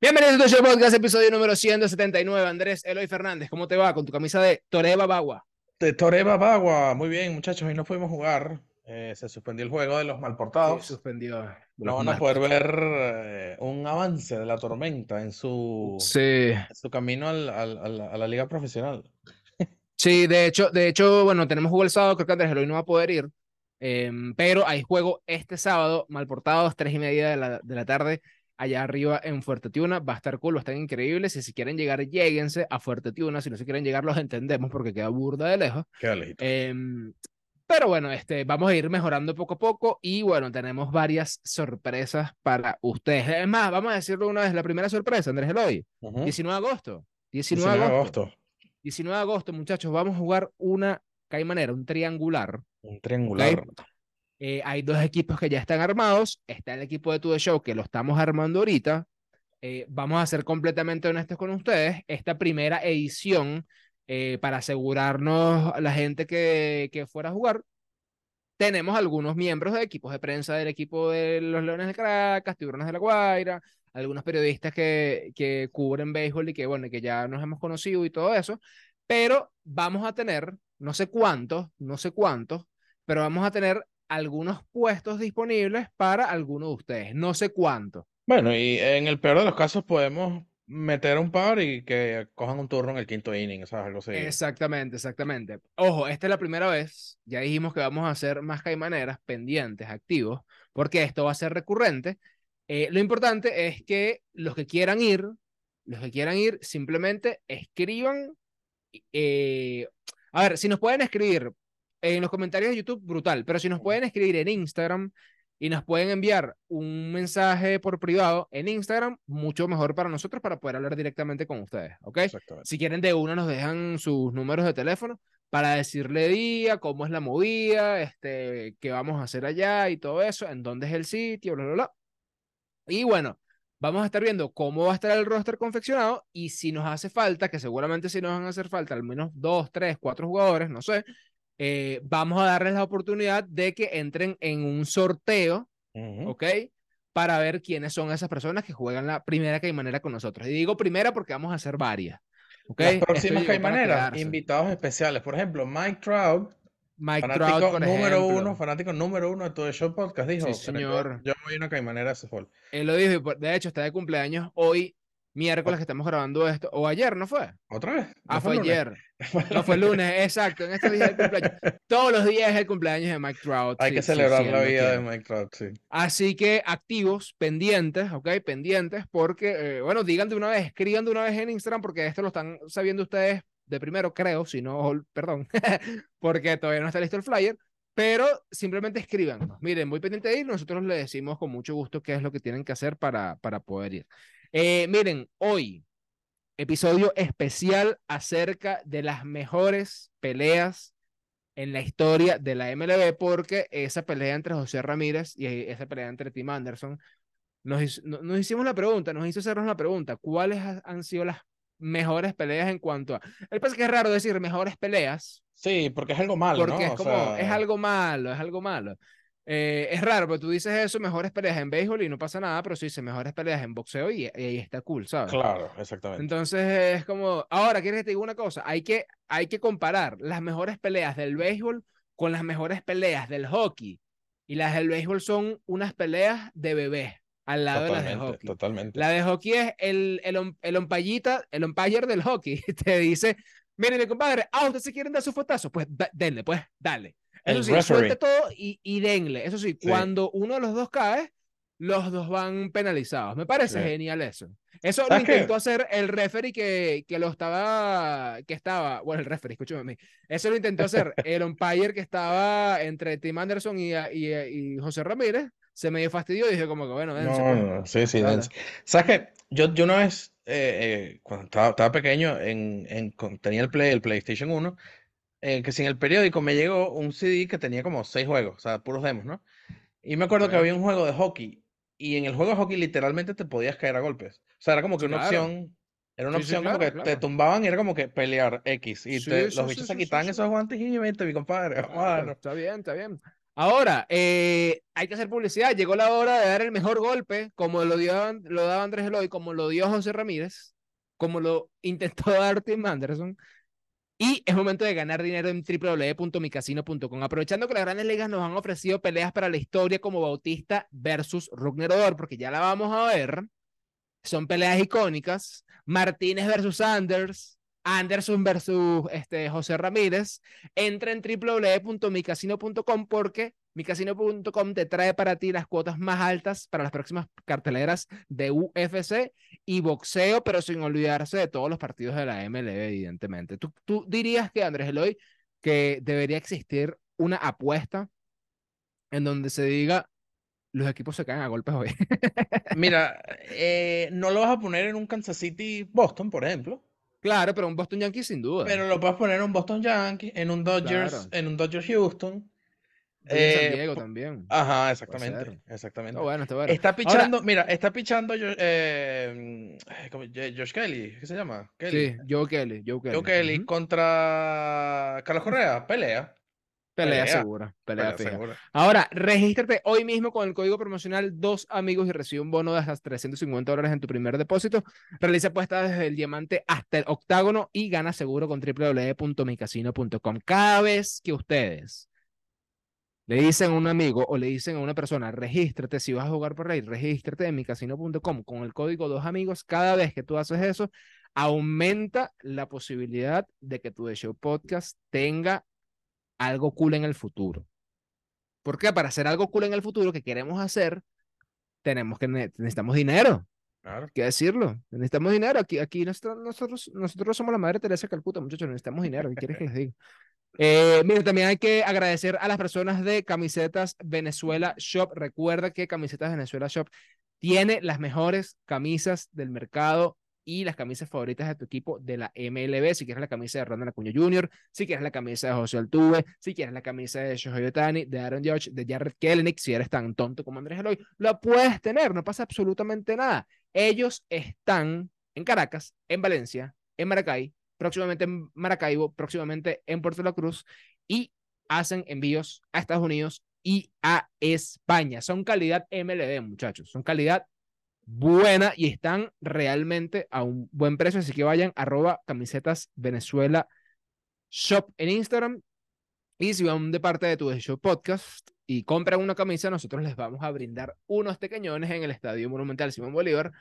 Bienvenidos a tu podcast, episodio número 179. Andrés Eloy Fernández, ¿cómo te va con tu camisa de Toreba Bagua? De Toreba Bagua, muy bien, muchachos, hoy no pudimos jugar. Eh, se suspendió el juego de los malportados. Sí, suspendió. No van a poder ver eh, un avance de la tormenta en su, Sí, en su camino al- al- al- a la liga profesional. sí, de hecho, de hecho, bueno, tenemos juego el sábado, creo que Andrés Eloy no va a poder ir, em, pero hay juego este sábado, Malportados, tres y media de la, de la tarde, allá arriba en Fuerte Tiuna, va a estar cool, va a estar increíble, si se quieren llegar, lléguense a Fuerte Tiuna, si no se quieren llegar, los entendemos porque queda burda de lejos, Qué lejito. Em, pero bueno, este, vamos a ir mejorando poco a poco y bueno, tenemos varias sorpresas para ustedes. Es más, vamos a decirlo una vez, la primera sorpresa, Andrés Eloy, Ujú. 19 de agosto. 19 19 de agosto. 19 de agosto, muchachos, vamos a jugar una caimanera, un triangular. Un triangular. Eh, hay dos equipos que ya están armados. Está el equipo de To The Show que lo estamos armando ahorita. Eh, vamos a ser completamente honestos con ustedes. Esta primera edición, eh, para asegurarnos a la gente que, que fuera a jugar, tenemos algunos miembros de equipos de prensa del equipo de los Leones de Caracas, Tiburones de la Guaira, algunos periodistas que, que cubren béisbol y que, bueno, que ya nos hemos conocido y todo eso. Pero vamos a tener, no sé cuántos, no sé cuántos, pero vamos a tener algunos puestos disponibles para algunos de ustedes. No sé cuántos. Bueno, y en el peor de los casos podemos meter un par y que cojan un turno en el quinto inning, ¿sabes? Algo así. Exactamente, exactamente. Ojo, esta es la primera vez. Ya dijimos que vamos a hacer más caimaneras pendientes, activos, porque esto va a ser recurrente. Eh, lo importante es que los que quieran ir, los que quieran ir, simplemente escriban. eh, a ver, si nos pueden escribir en los comentarios de YouTube, brutal, pero si nos pueden escribir en Instagram y nos pueden enviar un mensaje por privado en Instagram, mucho mejor para nosotros para poder hablar directamente con ustedes, ¿ok? Si quieren de una nos dejan sus números de teléfono para decirle día, cómo es la movida, este, qué vamos a hacer allá y todo eso, en dónde es el sitio, bla, bla, bla. Y bueno, vamos a estar viendo cómo va a estar el roster confeccionado y si nos hace falta, que seguramente si nos van a hacer falta al menos dos, tres, cuatro jugadores, no sé, eh, vamos a darles la oportunidad de que entren en un sorteo, Ujú. ¿ok? Para ver quiénes son esas personas que juegan la primera caimanera con nosotros. Y digo primera porque vamos a hacer varias. ¿ok? Las próximas caimaneras, invitados especiales. Por ejemplo, Mike Trout, Mike fanático Trout, por número ejemplo. uno, fanático número uno de todo el show podcast, dijo, Sí, "Pero yo- señor. Yo, voy a una caimanera ese fall. Él lo dijo, y de hecho está de cumpleaños hoy, miércoles que estamos grabando esto, o ayer, ¿no fue? ¿Otra vez? Ah, ¿No fue lunes? ayer. No, fue el lunes, exacto. En este día es el cumpleaños. Todos los días es el cumpleaños de Mike Trout. Hay sí, que celebrar sí, la vida de. Mike Trout, sí. Así que activos, pendientes, ¿ok? Pendientes, porque, eh, bueno, digan de una vez, escriban de una vez en Instagram, porque esto lo están sabiendo ustedes de primero, creo, si no, perdón, porque todavía no está listo el flyer, pero simplemente escriban. Miren, muy pendiente de ir, nosotros les decimos con mucho gusto qué es lo que tienen que hacer para, para poder ir. Eh, miren, hoy, episodio especial acerca de las mejores peleas en la historia de la MLB, porque esa pelea entre José Ramírez y esa pelea entre Tim Anderson, nos, nos hicimos la pregunta, nos hizo hacernos la pregunta, ¿cuáles ha- han sido las mejores peleas en cuanto a... El pasa que es raro decir mejores peleas, Sí, porque es algo malo, porque ¿no? es O algo malo, es algo malo. Eh, es raro, pero tú dices eso, mejores peleas en béisbol y no pasa nada, pero sí dices mejores peleas en boxeo y, ahí está cool, ¿sabes? Claro, exactamente. Entonces es como, ahora, ¿quieres que te diga una cosa? Hay que, hay que comparar las mejores peleas del béisbol con las mejores peleas del hockey. Y las del béisbol son unas peleas de bebé al lado de las de Totalmente, hockey. totalmente. La de hockey es el, el, el umpallita- el umpire del hockey. Te dice, mire, mi compadre, ah, ¿ustedes se quieren dar su fotazo? Pues denle, pues, dale. Eso El sí, referee. suelte todo y, y denle. Eso sí, Sí. cuando uno de los dos cae, los dos van penalizados. Me parece Sí. genial eso. Eso lo ¿Sabes qué? intentó hacer el referee que, que lo estaba, que estaba, bueno, el referee, escúchame a mí. Eso lo intentó hacer el umpire que estaba entre Tim Anderson y, y, y José Ramírez. Se medio fastidió y dije como que, bueno, dense, No, pues. no, no, sí, sí, dense. ¿Sabes qué? Yo, yo una vez, eh, eh, cuando estaba, estaba pequeño, en, en, tenía el Play, el PlayStation 1, eh, que sin el periódico me llegó un CD que tenía como seis juegos, o sea, puros demos, ¿no? Y me acuerdo que había un juego de hockey, y en el juego de hockey literalmente te podías caer a golpes. O sea, era como que Sí, una claro. opción, era una Sí, sí, opción como claro, que te claro. tumbaban y era como que pelear X, y Sí, te- sí, los sí, bichos sí, se sí, quitaban sí. esos guantes y vente, mi compadre, darnos. está bien, está bien. Ahora, eh, hay que hacer publicidad. Llegó la hora de dar el mejor golpe, como lo, dio, lo daba Andrés Eloy, como lo dio José Ramírez, como lo intentó dar Tim Anderson. Y es momento de ganar dinero en www.micasino.com. Aprovechando que las grandes ligas nos han ofrecido peleas para la historia como Bautista versus Rugner porque ya la vamos a ver. Son peleas icónicas. Martínez versus Anders, Anderson versus este, José Ramírez, entra en www.micasino.com porque micasino.com te trae para ti las cuotas más altas para las próximas carteleras de UFC y boxeo, pero sin olvidarse de todos los partidos de la MLB, evidentemente. ¿Tú, dirías que, Andrés Eloy, que debería existir una apuesta en donde se diga los equipos se caen a golpes hoy? Mira, eh, no lo vas a poner en un Kansas City Boston, por ejemplo. Claro, pero un Boston Yankees sin duda. Pero lo puedes poner en un Boston Yankees, en un Dodgers, en un Dodgers Houston. San eh, Diego también. Ajá, exactamente. Exactamente. Está bueno, está bueno. Está pichando, mira, está pichando eh, Josh Kelly, ¿qué se llama? Sí, Joe Kelly. Joe Kelly, Joe Kelly contra Carlos Correa, pelea. Pelea, segura, pelea, segura. Ahora, regístrate hoy mismo con el código promocional Dos Amigos y recibe un bono de hasta 350 dólares en tu primer depósito. Realiza apuestas desde el diamante hasta el octágono y gana seguro con www.micasino.com. Cada vez que ustedes le dicen a un amigo o le dicen a una persona, regístrate si vas a jugar por ahí, regístrate en micasino.com con el código Dos Amigos. Cada vez que tú haces eso, aumenta la posibilidad de que tu The Show Podcast tenga algo cool en el futuro. Porque para hacer algo cool en el futuro que queremos hacer, tenemos que necesitamos dinero. Claro. Hay que decirlo. Necesitamos dinero. Aquí, aquí nosotros, nosotros, nosotros somos la madre Teresa de Calcuta, muchachos. Necesitamos dinero. ¿Qué quieres que les diga? Eh, mira, también hay que agradecer a las personas de Camisetas Venezuela Shop. Recuerda que Camisetas Venezuela Shop tiene las mejores camisas del mercado y las camisas favoritas de tu equipo de la MLB. Si quieres la camisa de Ronald Acuña Jr., si quieres la camisa de José Altuve, si quieres la camisa de Shohei Otani, de Aaron Judge, de Jared Kelenic, si eres tan tonto como Andrés Eloy, lo puedes tener, no pasa absolutamente nada. Ellos están en Caracas, en Valencia, en Maracay, próximamente en Maracaibo, próximamente en Puerto La Cruz y hacen envíos a Estados Unidos y a España. Son calidad MLB, muchachos. Son calidad buena y están realmente a un buen precio, así que vayan arroba camisetas Venezuela Shop en Instagram y si van de parte de tu Show Podcast y compran una camisa, nosotros les vamos a brindar unos pequeñones en el Estadio Monumental Simón Bolívar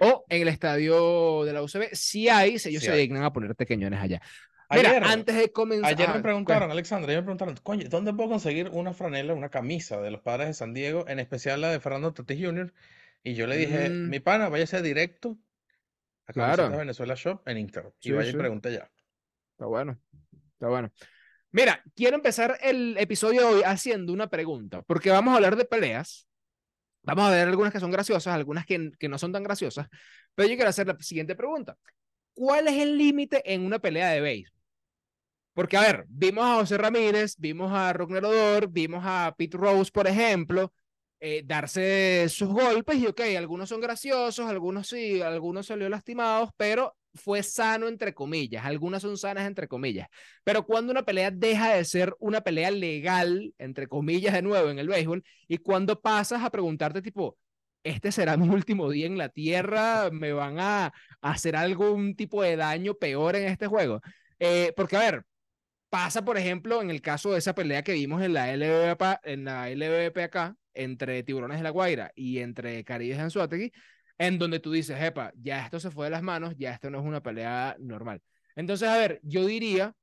o en el Estadio de la UCB, si hay, si ellos se dignan a poner pequeñones allá. Mira, ayer, antes de comenzar. Ayer me preguntaron, Alexandra, ayer me preguntaron, coño, ¿dónde puedo conseguir una franela, una camisa de los padres de San Diego, en especial la de Fernando Tatis Jr.? Y yo le dije, mm. mi pana, váyase directo a claro. Venezuela Shop en Instagram. y vaya y pregunte ya. Está bueno, está bueno. Mira, quiero empezar el episodio de hoy haciendo una pregunta, porque vamos a hablar de peleas. Vamos a ver algunas que son graciosas, algunas que, que no son tan graciosas, pero yo quiero hacer la siguiente pregunta. ¿Cuál es el límite en una pelea de béisbol? Porque, a ver, vimos a José Ramírez, vimos a Rugner Odor, vimos a Pete Rose, por ejemplo, eh, darse sus golpes y ok, algunos son graciosos, algunos sí, algunos salió lastimados, pero fue sano entre comillas, algunas son sanas entre comillas. Pero cuando una pelea deja de ser una pelea legal, entre comillas de nuevo en el béisbol, y cuando pasas a preguntarte tipo, este será mi último día en la tierra, me van a, hacer algún tipo de daño peor en este juego. Eh, porque a ver, pasa por ejemplo en el caso de esa pelea que vimos en la LVP, en la LVP acá, entre Tiburones de la Guaira y entre Caribes y Anzuategui, en donde tú dices, epa, ya esto se fue de las manos, ya esto no es una pelea normal. Entonces, a ver, yo diría,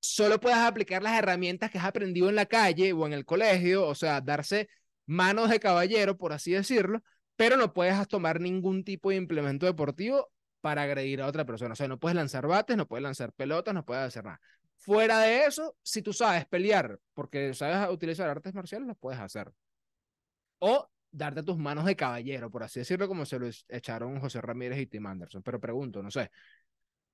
solo puedes aplicar las herramientas que has aprendido en la calle o en el colegio, o sea, darse manos de caballero, por así decirlo, pero no puedes tomar ningún tipo de implemento deportivo para agredir a otra persona. O sea, no puedes lanzar bates, no puedes lanzar pelotas, no puedes hacer nada. Fuera de eso, si tú sabes pelear porque sabes utilizar artes marciales, lo puedes hacer o darte tus manos de caballero, por así decirlo, como se lo echaron José Ramírez y Tim Anderson. Pero pregunto, no sé,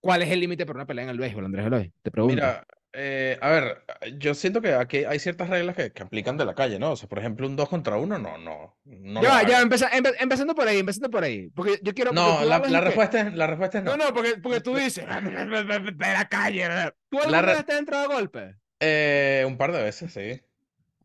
¿cuál es el límite para una pelea en el béisbol, Andrés Eloy? Te pregunto. Mira, eh, a ver, yo siento que aquí hay ciertas reglas que, que, aplican de la calle, ¿no? O sea, por ejemplo, un 2 contra 1, no, no. no ya, ya, empezando por ahí, empezando por ahí. Porque yo quiero. No, la, la respuesta, es, la respuesta es no. No, no, porque, porque tú dices, de la calle. ¿Tú alguna la vez te has entrado a golpe? Eh, un par de veces, sí.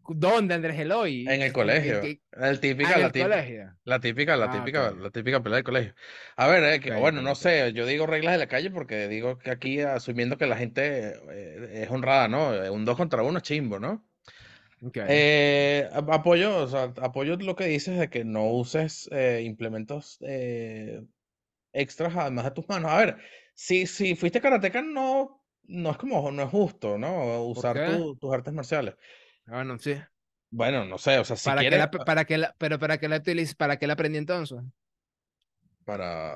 ¿Dónde, Andrés Eloy? En el colegio. qué- El típica, Ah, en la el típica, colegio. la típica, la Ah, típica, ok. la típica pelea del colegio. A ver, eh, que, Ok, bueno, ok, no sé, yo digo reglas de la calle porque digo que aquí asumiendo que la gente eh, es honrada, ¿no? Un dos contra uno es chimbo, ¿no? Eh, apoyo, o sea, apoyo lo que dices de que no uses eh, implementos eh, extras además de tus manos. A ver, si, si fuiste karateca, no, no es como, no es justo, ¿no? Usar tu- tus artes marciales. Ah, Bueno, sí. Bueno, no sé, o sea, si ¿Para quieres, la, para qué la, pero para qué la utiliz- para qué la aprendí entonces? para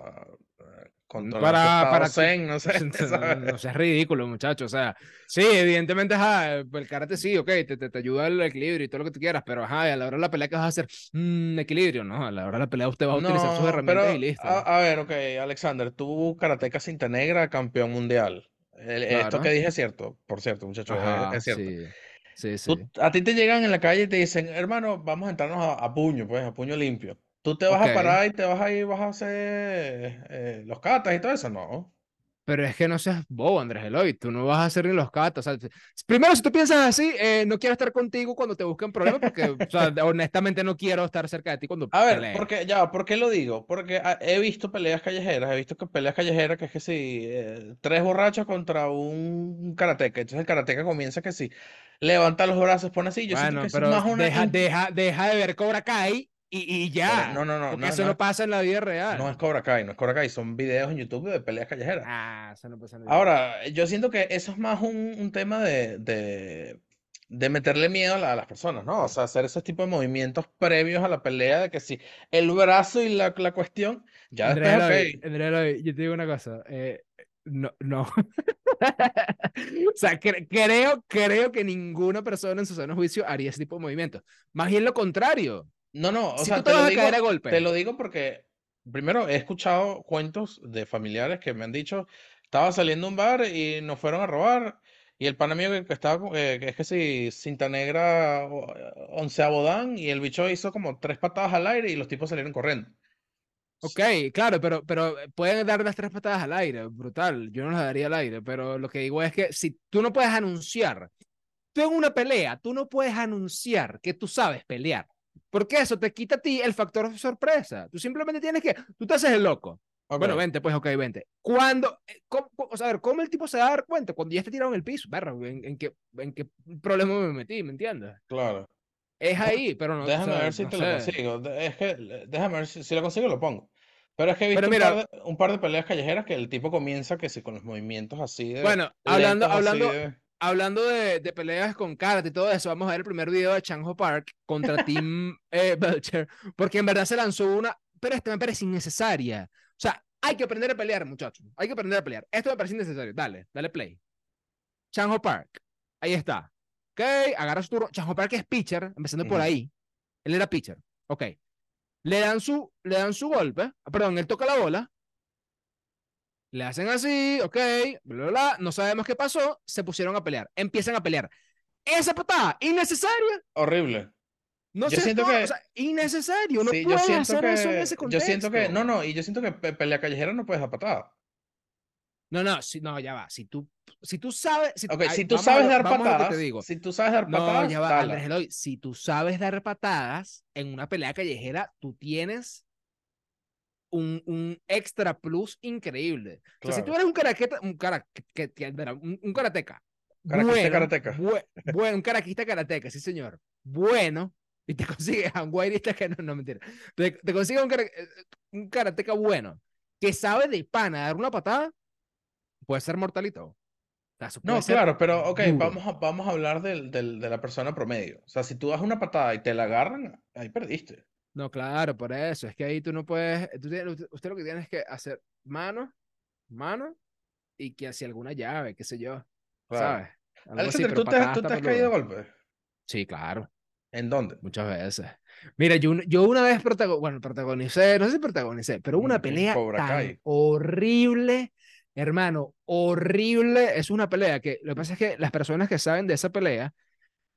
eh, controlar Para, para que- zen, no sé, ¿sabes? no seas ridículo, muchacho. O sea, sí, evidentemente, ajá, el karate sí, ok, te, te, te ayuda el equilibrio y todo lo que tú quieras, pero ajá, a la hora de la pelea que vas a hacer, mm, equilibrio, no, a la hora de la pelea usted va a utilizar sus No, herramientas pero, y listo. a, a ver, ok, Alexander, tú karateca cinta negra, campeón mundial. El- Esto que dije es cierto, por cierto, muchachos, es cierto. sí, sí, sí. Tú- a ti te llegan en la calle y te dicen, hermano, vamos a entrarnos a, a puño, pues, a puño limpio. Tú te vas a parar y te vas a ir, vas a hacer eh, los catas y todo eso, no. Pero es que no seas bobo, Andrés Eloy, tú no vas a hacer ni los catas. O sea, primero, si tú piensas así, eh, no quiero estar contigo cuando te busquen problemas, porque, o sea, honestamente no quiero estar cerca de ti cuando A ver, porque, ya, ¿por qué lo digo? Porque ah, he visto peleas callejeras, he visto que peleas callejeras que es que si eh, tres borrachos contra un karateca, entonces el karateca comienza que si levanta los brazos, pone así, yo siento Bueno, que eso es pero más una... deja, deja, deja de ver Cobra Kai y, y ya. no, no, no, Porque no, eso no no, pasa en la vida real. No es Cobra Kai, no es Cobra Kai, son videos en YouTube de peleas callejeras. Ah, eso no pasa en la vida. Ahora, yo siento que eso es más un, un tema de, de, de meterle miedo a, la- a las personas, ¿no? O sea, hacer ese tipo de movimientos previos a la pelea, de que si el brazo y la, la cuestión, ya Andrés después, Eloy, yo te digo una cosa. eh, no, no. O sea, cre- creo, creo que ninguna persona en su sano juicio haría ese tipo de movimientos. Más bien lo contrario. No, no, o Si sea, tú te te lo vas a digo, caer a golpe. te lo digo porque, primero, he escuchado cuentos de familiares que me han dicho, estaba saliendo a un bar y nos fueron a robar, y el pana mío que, estaba, eh, que es que si, cinta negra, o- onceavo dan, y el bicho hizo como tres patadas al aire y los tipos salieron corriendo. Ok, claro, pero, pero eh, pueden dar las tres patadas al aire, brutal. Yo no las daría al aire, pero lo que digo es que si tú no puedes anunciar, tú en una pelea, tú no puedes anunciar que tú sabes pelear, porque eso te quita a ti el factor sorpresa. Tú simplemente tienes que, tú te haces el loco. Ok. Bueno, vente, pues, ok, vente. Cuando, eh, ¿cómo, o sea, a ver, ¿cómo el tipo se va a dar cuenta? Cuando ya esté tirado en el piso, verga, ¿en, en qué, en qué problema me metí? ¿Me entiendes? Claro. Es ahí, pero no. o Déjame sea, ver si no te lo sé. consigo. de- Es que, déjame ver si, si lo consigo, lo pongo. Pero es que he visto un, mira- par de, un par de peleas callejeras que el tipo comienza que si con los movimientos así de Bueno, hablando, hablando, de- hablando de, de peleas con karate y todo eso, vamos a ver el primer video de Chanjo Park contra Tim eh, Belcher, porque en verdad se lanzó una, pero esta me parece innecesaria. O sea, hay que aprender a pelear, muchachos. Hay que aprender a pelear. Esto me parece innecesario. Dale, dale play. Chanjo Park. Ahí está. Ok, agarra su turno. Chanjo Park es pitcher, empezando por Ujú. ahí. Él era pitcher. Ok. Le dan su, le dan su golpe. Perdón, él toca la bola. Le hacen así, ok, bla, bla, bla, no sabemos qué pasó, se pusieron a pelear, empiezan a pelear. Esa patada, innecesaria, horrible. no Yo sé, siento que- o sea, innecesario, no Sí, yo puedes siento hacer que, eso en ese yo contexto. siento que, no, no, y yo siento que pe- pelea callejera no puedes dar patada. No, no, si, no, ya va, si tú, si tú sabes, si, ay, si tú vamos sabes dar patadas, te digo. si tú sabes dar No, patadas, ya va. Andrés Eloy, si tú sabes dar patadas en una pelea callejera, tú tienes un, un extra plus increíble. O sea, si tú Claro. eres un karaqueta, un, cara, que- que- un, un karateca, bueno, karateca. bue- bueno, un karaquista karateca, sí señor, bueno, y te consigues a un guairista que no, no mentira, te, te consigues un, eh, un karateca bueno, que sabe de pana dar una patada, puede ser mortalito. No, claro, pero ok, duro. vamos a, vamos a hablar del, del- de la persona promedio. O sea, si tú das una patada y te la agarran, ahí perdiste. No, claro, por eso. Es que ahí tú no puedes. tú tienes- usted, lo que tiene es que hacer mano, mano y que hacia alguna llave, qué sé yo. Claro. ¿Sabes? Algo Alexander, ¿tú te, tú has caído peludo. golpes? Sí, claro, ¿En dónde? muchas veces. Mira, yo, yo una vez protago- bueno, protagonicé, no sé si protagonicé, pero En- una pelea Cobra tan Kai. horrible, hermano, horrible. Es una pelea que lo que pasa es que las personas que saben de esa pelea,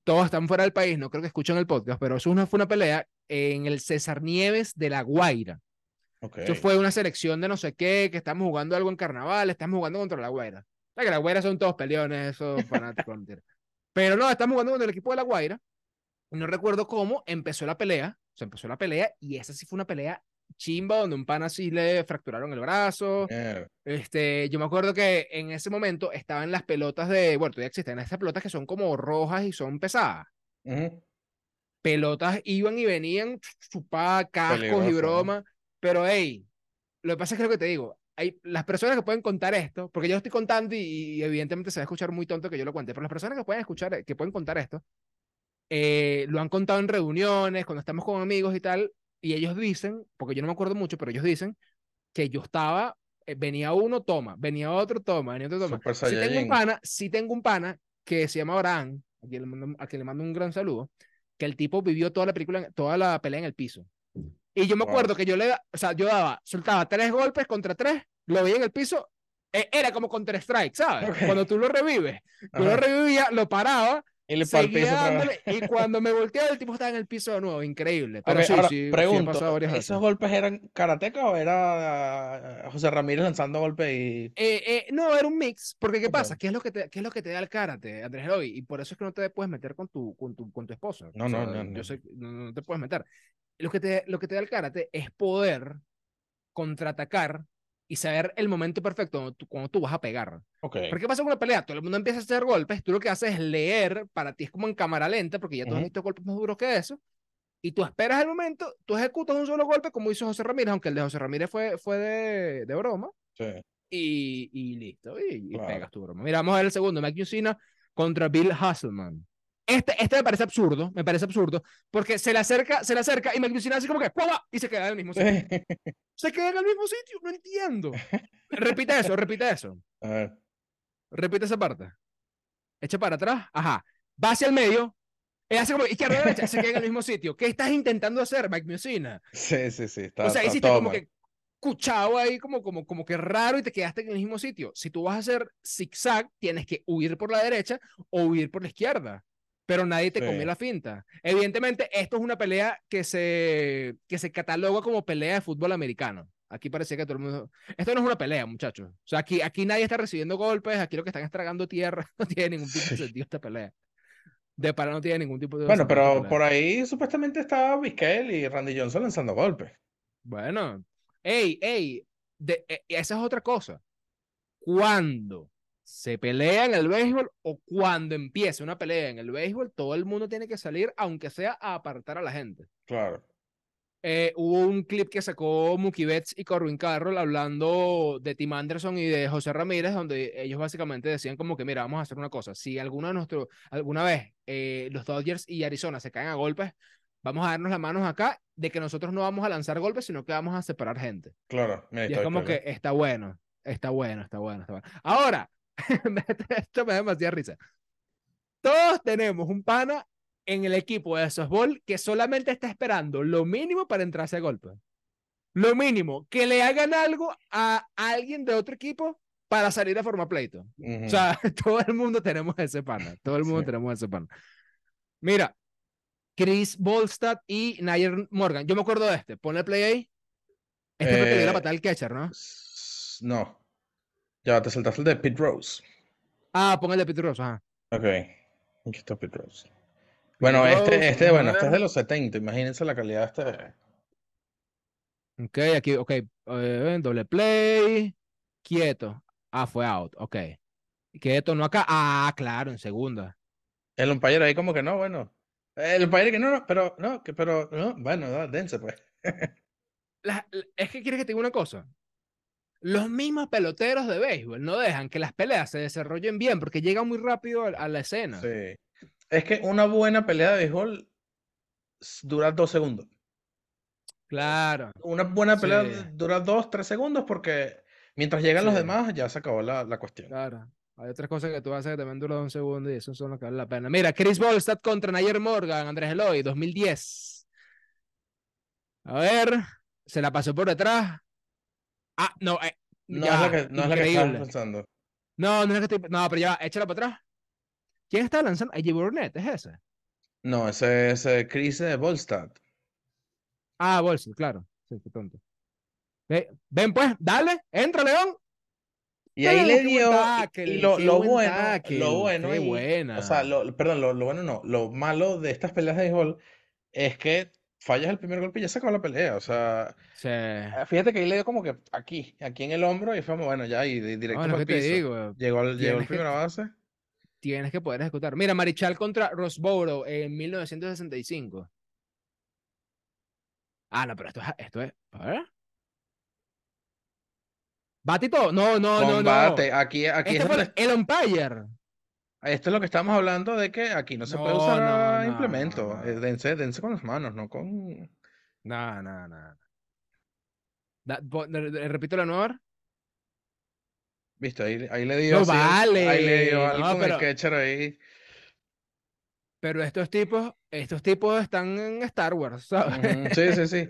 todos están fuera del país, no creo que escuchen el podcast, pero eso una, fue una pelea en el César Nieves de La Guaira. Ok. Eso fue una selección de no sé qué, que estamos jugando algo en carnaval, estamos jugando contra la Guaira. O sea, que la Guaira son todos peleones, esos fanáticos. Pero no, estamos jugando contra el equipo de la Guaira. No recuerdo cómo empezó la pelea. O sea, empezó la pelea y esa sí fue una pelea chimba donde un pan así le fracturaron el brazo. Mierda. Este, yo me acuerdo que en ese momento estaban las pelotas de, bueno, todavía existen estas pelotas que son como rojas y son pesadas. Ujú. Pelotas iban y venían, chupadas, cascos y Peligroso, ¿no? broma. Pero, hey, lo que pasa es que lo que te digo, hay las personas que pueden contar esto, porque yo lo estoy contando y, y evidentemente se va a escuchar muy tonto que yo lo cuente, pero las personas que pueden escuchar, que pueden contar esto, eh, lo han contado en reuniones, cuando estamos con amigos y tal, y ellos dicen, porque yo no me acuerdo mucho, pero ellos dicen que yo estaba, eh, venía uno, toma, venía otro, toma, venía otro, toma. Sí tengo un pana, sí tengo un pana que se llama Abraham, a quien le mando, a quien le mando un gran saludo, que el tipo vivió toda la película, toda la pelea en el piso. Y yo me Wow. acuerdo que yo le, o sea, yo daba, soltaba tres golpes contra tres, lo veía en el piso, eh, era como Counter Strike, ¿sabes? Ok. Cuando tú lo revives, tú lo revivías, lo paraba, Y le seguía cuando me volteaba el tipo estaba en el piso de nuevo, increíble. Pero sí, ahora sí, pregunto, ¿esos veces. golpes eran karateca o era eh, José Ramírez lanzando golpes y Eh, eh, no, era un mix, porque ¿qué pasa? ¿Qué es lo que te, qué es lo que te da el karate, Andrés Eloy? Y por eso es que no te puedes meter con tu, con tu, con tu esposa. No, O no, sea, no, no. Yo sé, que no, no te puedes meter. Lo que te, lo que te da el karate es poder contraatacar y saber el momento perfecto cuando tú, cuando tú vas a pegar. Ok, ¿Por qué pasa con una pelea? Todo el mundo empieza a hacer golpes, tú lo que haces es leer, para ti es como en cámara lenta, porque ya tú has Ujú. visto golpes más duros que eso, y tú esperas el momento, tú ejecutas un solo golpe, como hizo José Ramírez, aunque el de José Ramírez fue, fue de, de broma, sí. y, y listo, y, y Claro. pegas tu broma. Mira, vamos a ver el segundo, Mike Mussina contra Bill Hasselman. Este, este me parece absurdo, me parece absurdo, porque se le acerca, se le acerca y Mussina hace como que ¡pua! y se queda en el mismo sitio. Se queda en el mismo sitio, no entiendo. Repite eso, repite eso. A ver, Repite esa parte. Echa para atrás, ajá. Va hacia el medio, él hace como izquierda derecha, se queda en el mismo sitio. ¿Qué estás intentando hacer, Mike Mussina? sí, sí, sí, está, O sea, está hiciste como mal. que cuchado ahí, como, como, como que raro y te quedaste en el mismo sitio. Si tú vas a hacer zigzag, tienes que huir por la derecha o huir por la izquierda. Pero nadie te Sí. comió la finta. Evidentemente, esto es una pelea que se, que se cataloga como pelea de fútbol americano. Aquí parecía que todo el mundo. Esto no es una pelea, muchachos. O sea, aquí, aquí nadie está recibiendo golpes. Aquí lo que están es tragando tierra. No tiene ningún tipo de sentido esta pelea. De para no tiene ningún tipo de Bueno, pero por ahí supuestamente estaba Vizquel y Randy Johnson lanzando golpes. Bueno, ey, ey, de- e- esa es otra cosa. Cuando se pelea en el béisbol o cuando empieza una pelea en el béisbol, todo el mundo tiene que salir, aunque sea a apartar a la gente. Claro. Eh, hubo un clip que sacó Mookie Betts y Corbin Carroll hablando de Tim Anderson y de José Ramírez, donde ellos básicamente decían como que, mira, vamos a hacer una cosa. Si alguno de nuestro, alguna vez eh, los Dodgers y Arizona se caen a golpes, vamos a darnos las manos acá de que nosotros no vamos a lanzar golpes, sino que vamos a separar gente. Claro, Y es como que está bueno, está bueno, está bueno, está bueno. Ahora, esto me da demasiada risa. Todos tenemos un pana en el equipo de softball que solamente está esperando lo mínimo para entrarse a golpe. Lo mínimo, que le hagan algo a alguien de otro equipo para salir a forma pleito. Ujú. O sea, todo el mundo tenemos ese pana. Todo el mundo Sí. tenemos ese pana. Mira, Chris Bolstad y Nayer Morgan. Yo me acuerdo de este. Ponle play ahí. Este fue el que le dio la Eh, patada al catcher, ¿no? No. Ya te saltaste el de Pete Rose. Ah, pon el de Peter Rose, ajá. Ok. Aquí está Pete Rose. Bueno, este, este, bueno, este es de los 70. Imagínense la calidad de este. Ok, aquí, ok. eh, doble play. Quieto. Ah, fue out. Ok. Quieto, no acá. Ah, claro, en segunda. El umpire ahí como que no, bueno. El umpire que no, no, pero, no, que, pero, no, bueno, no, dense pues. La- la- es que quieres que te diga una cosa. Los mismos peloteros de béisbol no dejan que las peleas se desarrollen bien porque llegan muy rápido a, la escena. Sí. Es que una buena pelea de béisbol dura dos segundos. Claro. Una buena pelea Sí. dura dos, tres segundos porque mientras llegan los demás ya se acabó la, la cuestión. Claro. Hay otras cosas que tú haces que también duran un segundo y eso son los que vale la pena. Mira, Chris Bolstad contra Nayer Morgan, Andrés Eloy, 2010. A ver, se la pasó por detrás. Ah, no, eh, No ya, es la que, no es la que increíble. pensando. No, no es la que estoy. No, pero ya, échala para atrás. ¿Quién está lanzando? AJ Burnett, ¿es ese? No, ese es eh, Chris de Volstad. Ah, Bolstad, claro. Sí, qué tonto. Ve- ven pues, dale, entra, León. Y ahí le dio, y- tackle, y lo, lo buen bueno, tackle, lo bueno, y- buena. o sea, lo, perdón, lo, lo bueno no, lo malo de estas peleas de béisbol es que fallas el primer golpe y ya se acabó la pelea, o sea, Sí. ah, fíjate que ahí le dio como que aquí, aquí en el hombro y fue como, bueno, ya, y directo No, para que el te piso. digo, Llegó al, llegó al tienes que- primera base. tienes que poder ejecutar. Mira, Marichal contra Rosborough en 1965. Ah, no, pero esto es, esto es, a ver. Batito, no, no, no, no. Combate, aquí, aquí Este es fue donde, el umpire. Esto es lo que estamos hablando de que aquí no se puede usar no, no, implemento, eh, dense, dense con las manos, no con... No, no, no. Repito la nueva. Viste, ahí, ahí le dio No así al- ahí le dio vale, algo con el pero- catcher ahí. Pero estos tipos, estos tipos están en Star Wars, ¿sabes? Sí, sí, sí.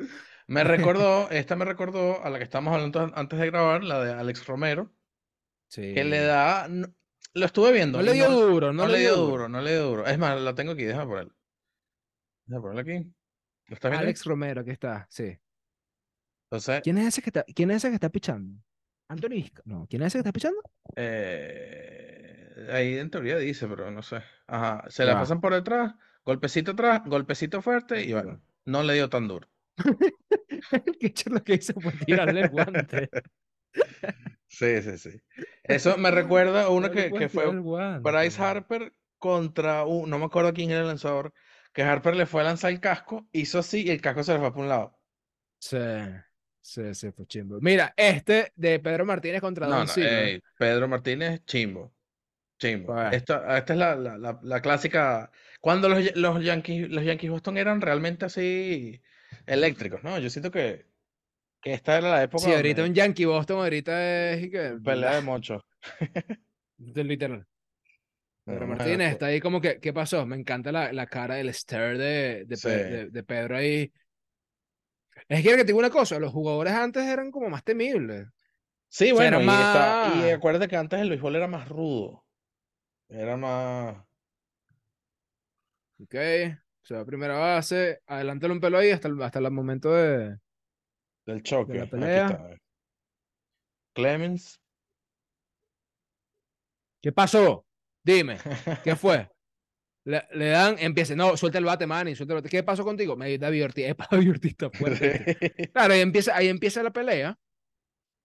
Me recordó, esta me recordó a la que estábamos hablando an- antes de grabar, la de Alex Romero, Sí. que le da, lo estuve viendo, No le dio no, duro, no, no le dio duro, no le dio duro. Es más, la tengo aquí, déjame ponerla. Déjame ponerla aquí. ¿Lo estás viendo? Alex Romero, aquí está, sí. Entonces, ¿Quién es ese que está, quién es ese que está pichando? Anthony Vizca- No, ¿quién es ese que está pichando? eh, ahí en teoría dice, pero no sé. Ajá, se la pasan por detrás, golpecito atrás, golpecito fuerte y bueno, no le dio tan duro. El catcher lo que hizo fue tirarle el guante. Sí, sí, sí. Eso me recuerda a uno que, que puedes fue. Bryce Harper contra un, no me acuerdo quién era el lanzador, que Harper le fue a lanzar el casco, hizo así y el casco se le fue para un lado. Sí, sí, sí, fue chimbo. Mira, este de Pedro Martínez contra No, Don no, ey, Pedro Martínez, chimbo. Chimbo. Pues. Esta, esta es la, la, la, la clásica. Cuando los, los Yankees, los Yankees Boston eran realmente así eléctricos, ¿no? Yo siento que, que esta era la época Sí, ahorita donde un Yankee Boston, ahorita es pelea de mocho. literal. Pedro No, Martínez está ahí como que, ¿qué pasó? Me encanta la, la cara, el stare de, de, Pe- Sí. de- de Pedro ahí. Es que que te digo una cosa, los jugadores antes eran como más temibles. Sí, bueno, era y, está- y acuérdate que antes el béisbol era más rudo. Era más. ¿Ok? Se va a primera base, adelántale un pelo ahí hasta el, hasta el momento de... del choque. la Aquí pelea. está. Clemens. ¿Qué pasó? Dime, ¿qué fue? Le, le dan, empieza, no, suelta el bate, Manny, suelta el bate. ¿Qué pasó contigo? Me David Ortiz, epa, David Ortiz está fuerte. este. Claro, ahí empieza, ahí empieza la pelea.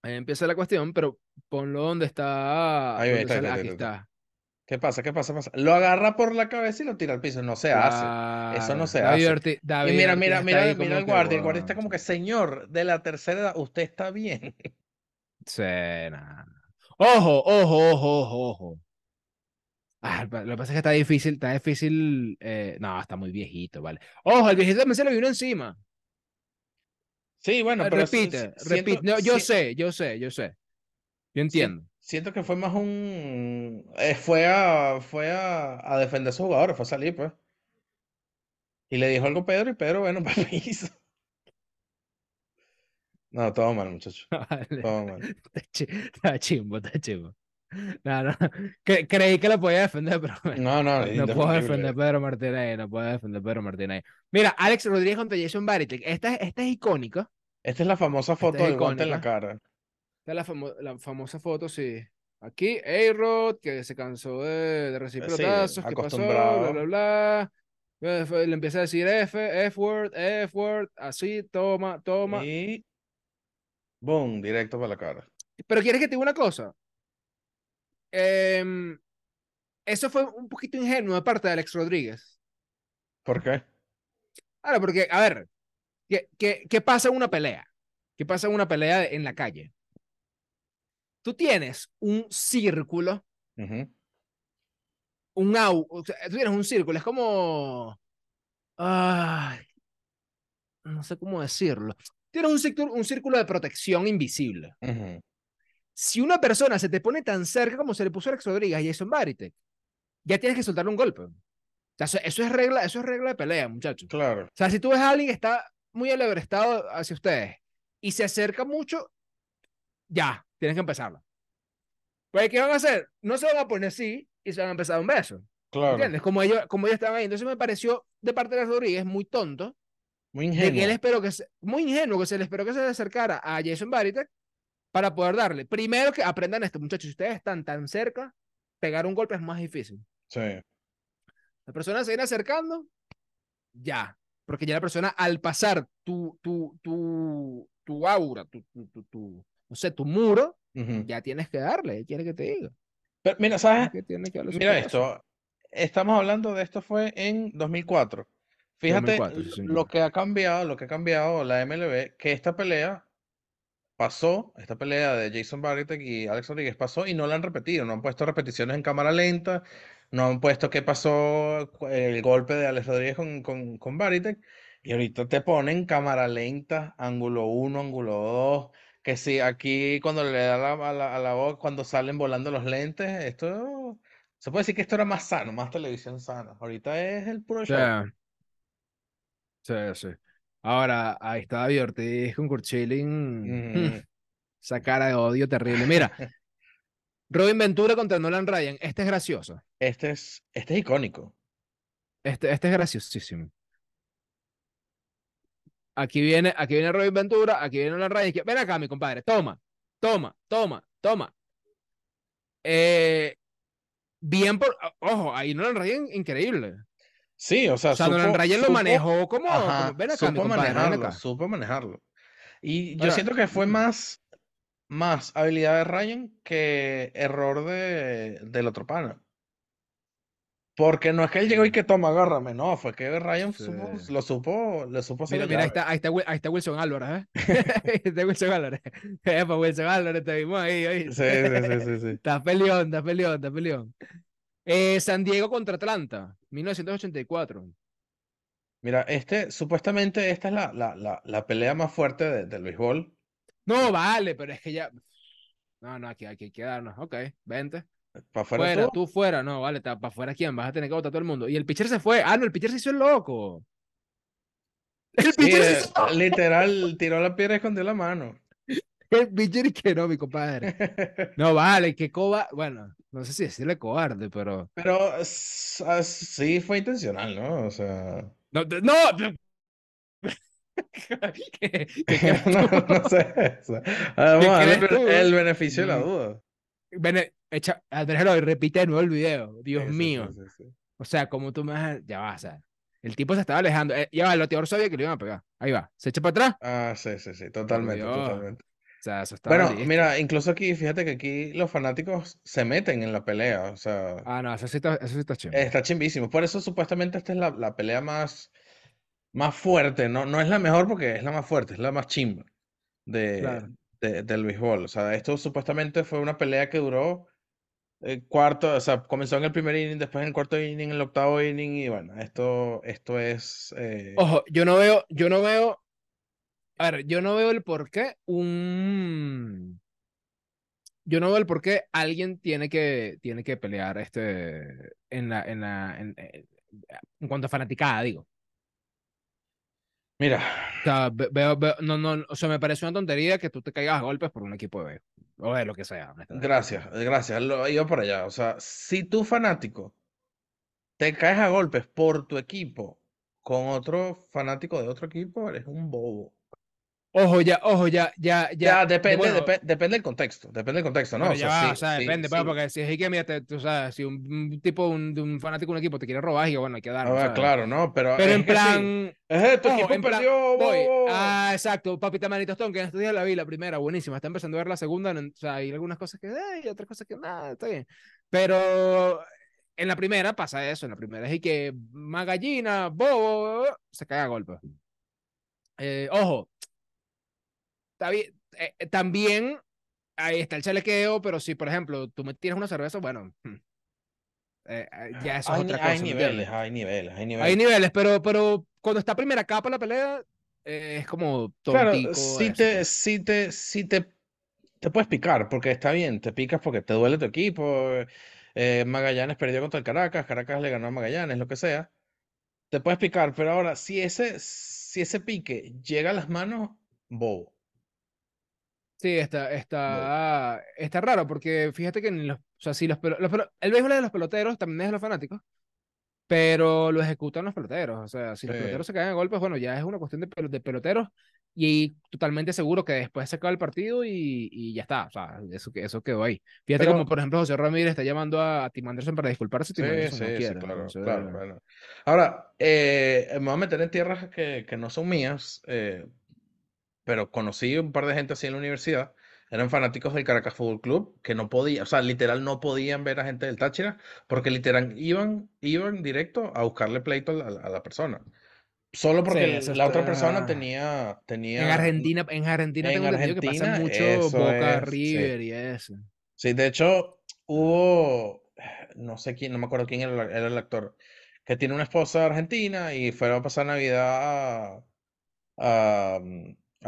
Ahí empieza la cuestión, pero ponlo donde está. Ahí donde está, sale- está, aquí está. ¿Qué pasa? ¿Qué pasa? pasa? Lo agarra por la cabeza y lo tira al piso. No se hace. Eso no se David hace. Ortiz- Y David mira, mira, mira, mira el guardia. El guardia está como que, señor, de la tercera edad, usted está bien. Sí, nada. Ojo, ojo, ojo, ojo, ojo. Ah, lo que pasa es que está difícil, está difícil. eh, no, está muy viejito, vale. Ojo, el viejito también se le vino encima. Sí, bueno, Eh, pero repite, s- repite. siento- No, yo sé, yo sé, yo sé. Yo entiendo. Siento que fue más un. eh, fue a, fue a, a defender a sus jugadores, fue a salir, pues. Y le dijo algo a Pedro y Pedro, bueno, el piso. No, todo mal, muchacho. Vale. Todo mal. Está, chi- está chimbo, está chimbo. No, no. cre- creí que lo podía defender, pero bueno, No, no, no puedo indefendible. defender a Pedro Martínez, no puedo defender a Pedro Martínez. Mira, Alex Rodríguez contra Jason Varitek. Esta, es- esta es icónica. Esta es la famosa foto es del guante en la cara. Esta es la, famo- la famosa foto, sí. Aquí, A-Rod, que se cansó de, de recibir Sí, pelotazos, ¿qué pasó? Bla, bla, bla. Eh, Le empieza a decir F, F-word, F-word, así, toma, toma. Y. Boom, directo para la cara. Pero ¿quieres que te diga una cosa? Em, eso fue un poquito ingenuo de parte de Alex Rodríguez. ¿Por qué? Ahora, porque, a ver, ¿qué, qué, qué pasa en una pelea? ¿Qué pasa en una pelea en la calle? Tú tienes un círculo, Ujú. un au, o sea, tú tienes un círculo, es como, ay, no sé cómo decirlo. Tienes un círculo, un círculo de protección invisible. Si una persona se te pone tan cerca como se le puso a Alex Rodríguez y Jason Varitek, ya tienes que soltarle un golpe. O sea, eso, es regla, eso es regla de pelea, muchachos. Claro. O sea, si tú ves a alguien que está muy alebrestado hacia ustedes y se acerca mucho, ya, tienes que empezarla. Pues, ¿qué van a hacer? No se van a poner así y se van a empezar un beso. Claro. ¿Entiendes? Como ellos, como ellos estaban ahí. Entonces me pareció de parte de Rodríguez muy tonto, Muy de que él ingenuo. esperó que se- muy ingenuo que se le esperó que se le acercara a Jason Varitek para poder darle. Primero que aprendan esto, muchachos, si ustedes están tan cerca, pegar un golpe es más difícil. Sí. La persona se viene acercando, ya. Porque ya la persona, al pasar tu, tu, tu, tu aura, tu, tu, tu, tu- no sé, tu muro, Ujú. ya tienes que darle, quiere que te diga. Pero mira, ¿sabes? Que tiene que Mira esto. Estamos hablando de esto fue en 2004. Fíjate 2004, sí, lo- que ha cambiado, lo que ha cambiado la MLB, que esta pelea pasó, esta pelea de Jason Barritek y Alex Rodríguez pasó y no la han repetido, no han puesto repeticiones en cámara lenta, no han puesto qué pasó el golpe de Alex Rodríguez con, con, con Barritek y ahorita te ponen cámara lenta, ángulo 1, ángulo 2, que si aquí cuando le da la, a la, a la voz, cuando salen volando los lentes, esto se puede decir que esto era más sano, más televisión sana. Ahorita es el puro show. sí, sí. Ahora, ahí está David Ortiz con Kurt Schilling. Ujú. Esa cara de odio terrible. Mira, Robin Ventura contra Nolan Ryan. Este es gracioso. Este es, este es icónico. Este, este es graciosísimo. Aquí viene, aquí viene Robin Ventura, aquí viene Nolan Ryan. Ven acá, mi compadre. Toma, toma, toma, toma. Eh, bien por. Ojo, ahí Nolan Ryan, increíble. Sí, o sea, O sea, Nolan supo- Ryan lo supo- manejó como, Ajá, como, ven acá, supo compadre, ven manejarlo, acá. supo manejarlo. Y yo Ahora, siento que fue más, más habilidad de Ryan que error de, del otro pana. Porque no es que él llegó y que toma, agárrame, no, fue que Ryan supo- Sí. lo supo, le supo Mira, mira, ahí está, ahí está, Wil- ahí está Wilson Álvarez, ¿eh? Ahí está Wilson Álvarez. Epa, Wilson Álvarez, te vimos ahí, ahí. Sí, sí, sí, sí, sí. Está peleón, está peleón, está peleón. Eh, San Diego contra Atlanta, 1984. Mira, este, supuestamente esta es la, la, la, la pelea más fuerte de- del béisbol. No, vale, pero es que ya. No, no, aquí hay que quedarnos. Ok, vente. Para afuera Fuera, tú. fuera. No, vale, para afuera quién, vas a tener que votar a todo el mundo. Y el pitcher se fue. Ah, no, el pitcher se hizo el loco. El Sí, pitcher se eh, hizo literal, tiró la piedra y escondió la mano. El pitcher y que no, mi compadre. No, vale, que coba. Bueno, no sé si decirle cobarde, pero. Pero ah, sí fue intencional, ¿no? O sea, No, no. ¿Qué, qué tú? no, no sé. o sea, vamos a darle crees el, beneficio de la Mm. duda. Bene- echa, Andrés Eloy, repite de nuevo el video. Dios mío. O sea, como tú me vas a- Ya va, o sea. El tipo se estaba alejando. Eh, ya va, el bateador sabía que le iban a pegar. Ahí va. Se echa para atrás. Ah, sí, sí, sí, totalmente, Dios. totalmente. O sea, eso estaba Bueno, listo. mira, incluso aquí, fíjate que aquí los fanáticos se meten en la pelea, o sea, Ah, no, eso sí está, eso sí está chimbo. está chimbísimo. Por eso supuestamente esta es la, la pelea más, más fuerte, no, no es la mejor porque es la más fuerte, es la más chimba de, Claro. de- del béisbol. O sea, esto supuestamente fue una pelea que duró el cuarto, o sea, comenzó en el primer inning, después en el cuarto inning, en el octavo inning, y bueno, esto, esto es eh, Ojo, yo no veo, yo no veo. A ver, yo no veo el por qué un. Yo no veo el por qué alguien tiene que, tiene que pelear este en la, en la, en, en- en cuanto a fanaticada, digo. mira, O sea, ve- veo, veo- no, no, o sea, me parece una tontería que tú te caigas a golpes por un equipo de béisbol, o de lo que sea, gracias, gracias, lo iba por allá. O sea, si tú fanático te caes a golpes por tu equipo con otro fanático de otro equipo, eres un bobo. Ojo, ya, ojo, ya, ya, ya. Ya, depende, bueno, depe- depende del contexto, depende del contexto, ¿no? pero O ya sea, va, sí, o sea, sí, depende, pues, sí. porque si es que, mira, te- tú sabes, si un, un tipo, un, un fanático de un equipo te quiere robar, y bueno, hay que darlo, Ah, claro, ¿no? Pero, Pero en sí. plan, Ejé, tu ojo, equipo en plan, perdió, voy. Ah, exacto, Papita Manito Stone, que en estos días la vi, la primera, buenísima. Está empezando a ver la segunda, o sea, hay algunas cosas que, eh, y otras cosas que, nada, está bien. Pero en la primera pasa eso, en la primera es que más gallina, bobo, se cae a golpe. Eh, ojo, está bien, eh, eh, también ahí está el chalequeo, pero si, por ejemplo, tú me tiras una cerveza, bueno, hmm, eh, eh, ya eso es Hay, otra ni- cosa. hay ¿me niveles, hay niveles, hay Hay niveles. niveles, pero, pero cuando está primera capa la pelea, eh, es como Claro, tontico. si eso, te, si te, si te, te puedes picar, porque está bien, te picas porque te duele tu equipo. eh, Magallanes perdió contra el Caracas, Caracas le ganó a Magallanes, lo que sea. Te puedes picar, pero ahora, si ese, si ese pique llega a las manos, bobo. Sí, está, está, está raro, porque fíjate que en los, o sea, si los, los el béisbol es de los peloteros, también es de los fanáticos, pero lo ejecutan los peloteros. O sea, si los Sí. peloteros se caen a golpes, bueno, ya es una cuestión de, de peloteros y totalmente seguro que después se acaba el partido y, y ya está. O sea, eso, eso quedó ahí. Fíjate Pero- como, por ejemplo, José Ramírez está llamando a, Tim Anderson para disculparse. Tim Sí, Anderson sí, no sí, quiere. claro, entonces, claro, claro, bueno. Ahora, eh, me voy a meter en tierras que, que no son mías, eh, pero conocí un par de gente así en la universidad. Eran fanáticos del Caracas Fútbol Club que no podían, o sea, literal no podían ver a gente del Táchira porque literal iban, iban directo a buscarle pleito a la, a la persona. Solo porque Sí, la otra persona está- tenía, tenía... En Argentina, en Argentina en tengo entendido que pasa Argentina, mucho eso Boca es, sí. River y eso. Sí, de hecho, hubo, no sé quién, no me acuerdo quién era, era el actor, que tiene una esposa argentina y fueron a pasar Navidad a, a,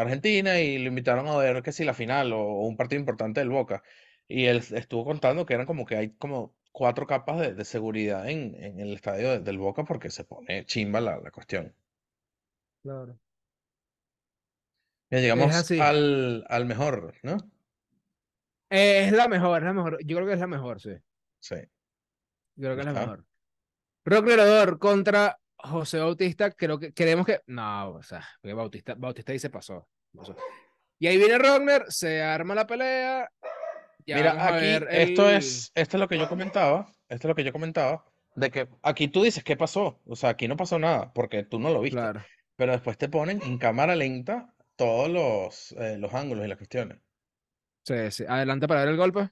Argentina y lo invitaron a ver que si la final o, o un partido importante del Boca. Y él estuvo contando que eran como que hay como cuatro capas de, de seguridad en, en el estadio de- del Boca porque se pone chimba la, la cuestión. Claro. Ya llegamos así. al, al mejor, ¿no? Es la mejor, es la mejor. Yo creo que es la mejor, sí. Sí. Yo creo que es la mejor. Rock Nerador contra José Bautista. Creo que queremos que. No, o sea, porque Bautista, Bautista dice pasó. pasó. Y ahí viene Rockner, se arma la pelea. Ya Mira, aquí esto es, esto es lo que yo comentaba, esto es lo que yo comentaba, de que aquí tú dices, ¿qué pasó? O sea, aquí no pasó nada, porque tú no lo viste, Claro. pero después te ponen en cámara lenta todos los, eh, los ángulos y las cuestiones. Sí, sí. Adelante para ver el golpe.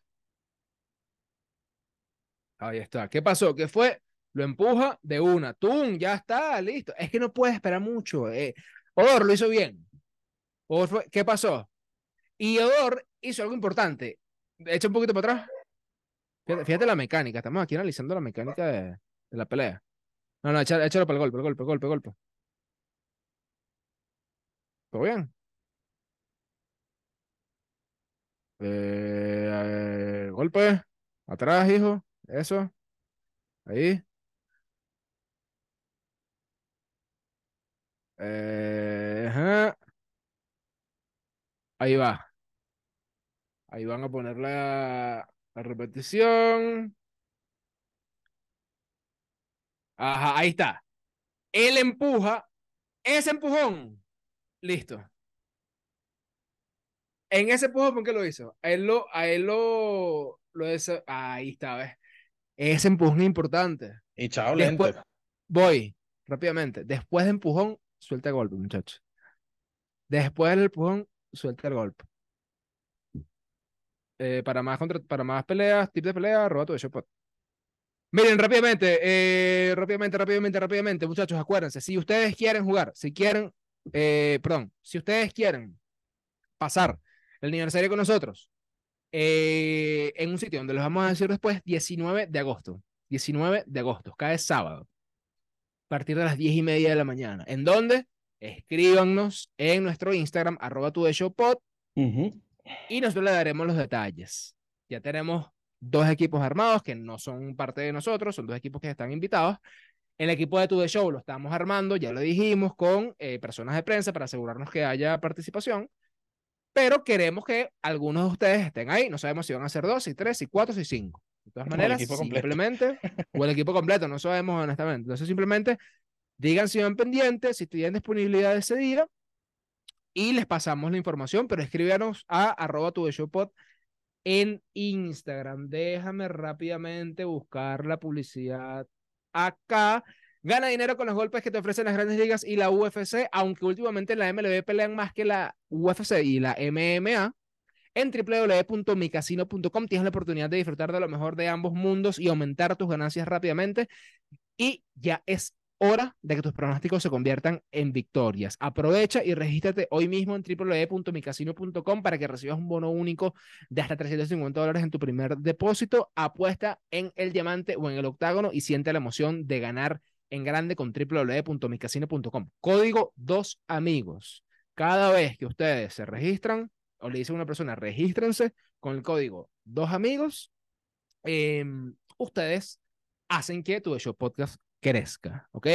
Ahí está. ¿Qué pasó? ¿Qué fue? Lo empuja de una. ¡Tum! Ya está, listo. Es que no puedes esperar mucho. Eh. Odor lo hizo bien. Odor fue- ¿Qué pasó? Y Odor hizo algo importante. Echa un poquito para atrás. Fíjate, la mecánica. Estamos aquí analizando la mecánica de, la pelea. No, no, échalo, échalo para el golpe, el golpe, el golpe, el golpe. ¿Todo bien? Eh, golpe. Atrás, hijo. Eso. Ahí. Eh, ajá. Ahí va. Ahí van a poner la, la repetición. Ajá, ahí está. Él empuja. Ese empujón. Listo. En ese empujón, ¿por qué lo hizo? A él lo, a él lo, lo hizo- Ahí está, ¿ves? Ese empujón es importante. Y chao, Después- lente. Voy rápidamente. Después de empujón, suelta el golpe, muchachos. Después del empujón, suelta el golpe. Eh, para, más para más peleas, tips de pelea, roba tu de Shopot. Miren, rápidamente, eh, rápidamente, rápidamente, rápidamente, muchachos, acuérdense, si ustedes quieren jugar, si quieren, eh, perdón, si ustedes quieren pasar el aniversario con nosotros en un sitio donde les vamos a decir después, 19 de agosto. 19 de agosto, cae sábado partir de las 10 y media de la mañana. ¿En dónde? Escríbanos en nuestro Instagram, arroba tu de showpod, y nosotros le daremos los detalles. Ya tenemos dos equipos armados que no son parte de nosotros, son dos equipos que están invitados. El equipo de Tu The Show lo estamos armando, ya lo dijimos, con eh, personas de prensa para asegurarnos que haya participación. Pero queremos que algunos de ustedes estén ahí. No sabemos si van a ser dos, si tres, si cuatro, si cinco. De todas maneras, simplemente, o el equipo completo, no sabemos honestamente. Entonces, simplemente digan si van pendientes, si tienen disponibilidad ese día, y les pasamos la información, pero escríbanos a arroba tu pod en Instagram. Déjame rápidamente buscar la publicidad acá. Gana dinero con los golpes que te ofrecen las grandes ligas y la UFC, aunque últimamente en la MLB pelean más que la UFC y la MMA. En www.micasino.com tienes la oportunidad de disfrutar de lo mejor de ambos mundos y aumentar tus ganancias rápidamente. Y ya es hora de que tus pronósticos se conviertan en victorias. Aprovecha y regístrate hoy mismo en www.micasino.com para que recibas un bono único de hasta 350 dólares en tu primer depósito. Apuesta en el diamante o en el octágono y siente la emoción de ganar en grande con www.micasino.com. Código dos amigos. Cada vez que ustedes se registran o le dicen a una persona, regístrense con el código dos amigos, eh, ustedes hacen que tu show podcast crezca, ¿ok?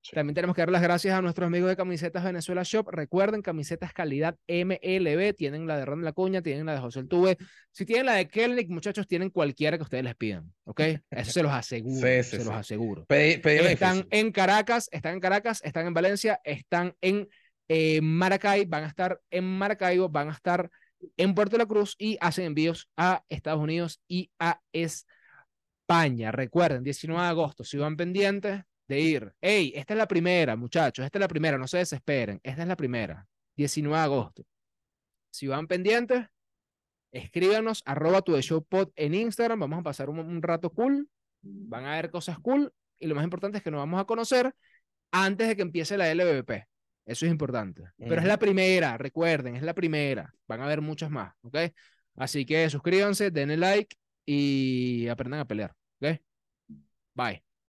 Sí. También tenemos que dar las gracias a nuestros amigos de Camisetas Venezuela Shop. Recuerden, camisetas calidad MLB. Tienen la de Ron La Cuña, tienen la de José El Tuve. Si tienen la de Kelnick, muchachos, tienen cualquiera que ustedes les pidan, ¿ok? Eso se los aseguro, Sí, sí, se los aseguro. Pedí, pedí una Están en Caracas, están en Caracas, están en Valencia, están en en Maracay, van a estar en Maracaibo, van a estar en Puerto de la Cruz y hacen envíos a Estados Unidos y a España. Recuerden, 19 de agosto, si van pendientes de ir, hey, esta es la primera, muchachos, esta es la primera, no se desesperen, esta es la primera, 19 de agosto. Si van pendientes, escríbanos arroba tu show pod en Instagram, vamos a pasar un, un rato cool, van a ver cosas cool y lo más importante es que nos vamos a conocer antes de que empiece la LVP. Eso es importante. Pero es Ujú. la primera, recuerden, es la primera. Van a haber muchas más, ¿ok? Así que suscríbanse, denle like y aprendan a pelear, ¿ok? Bye.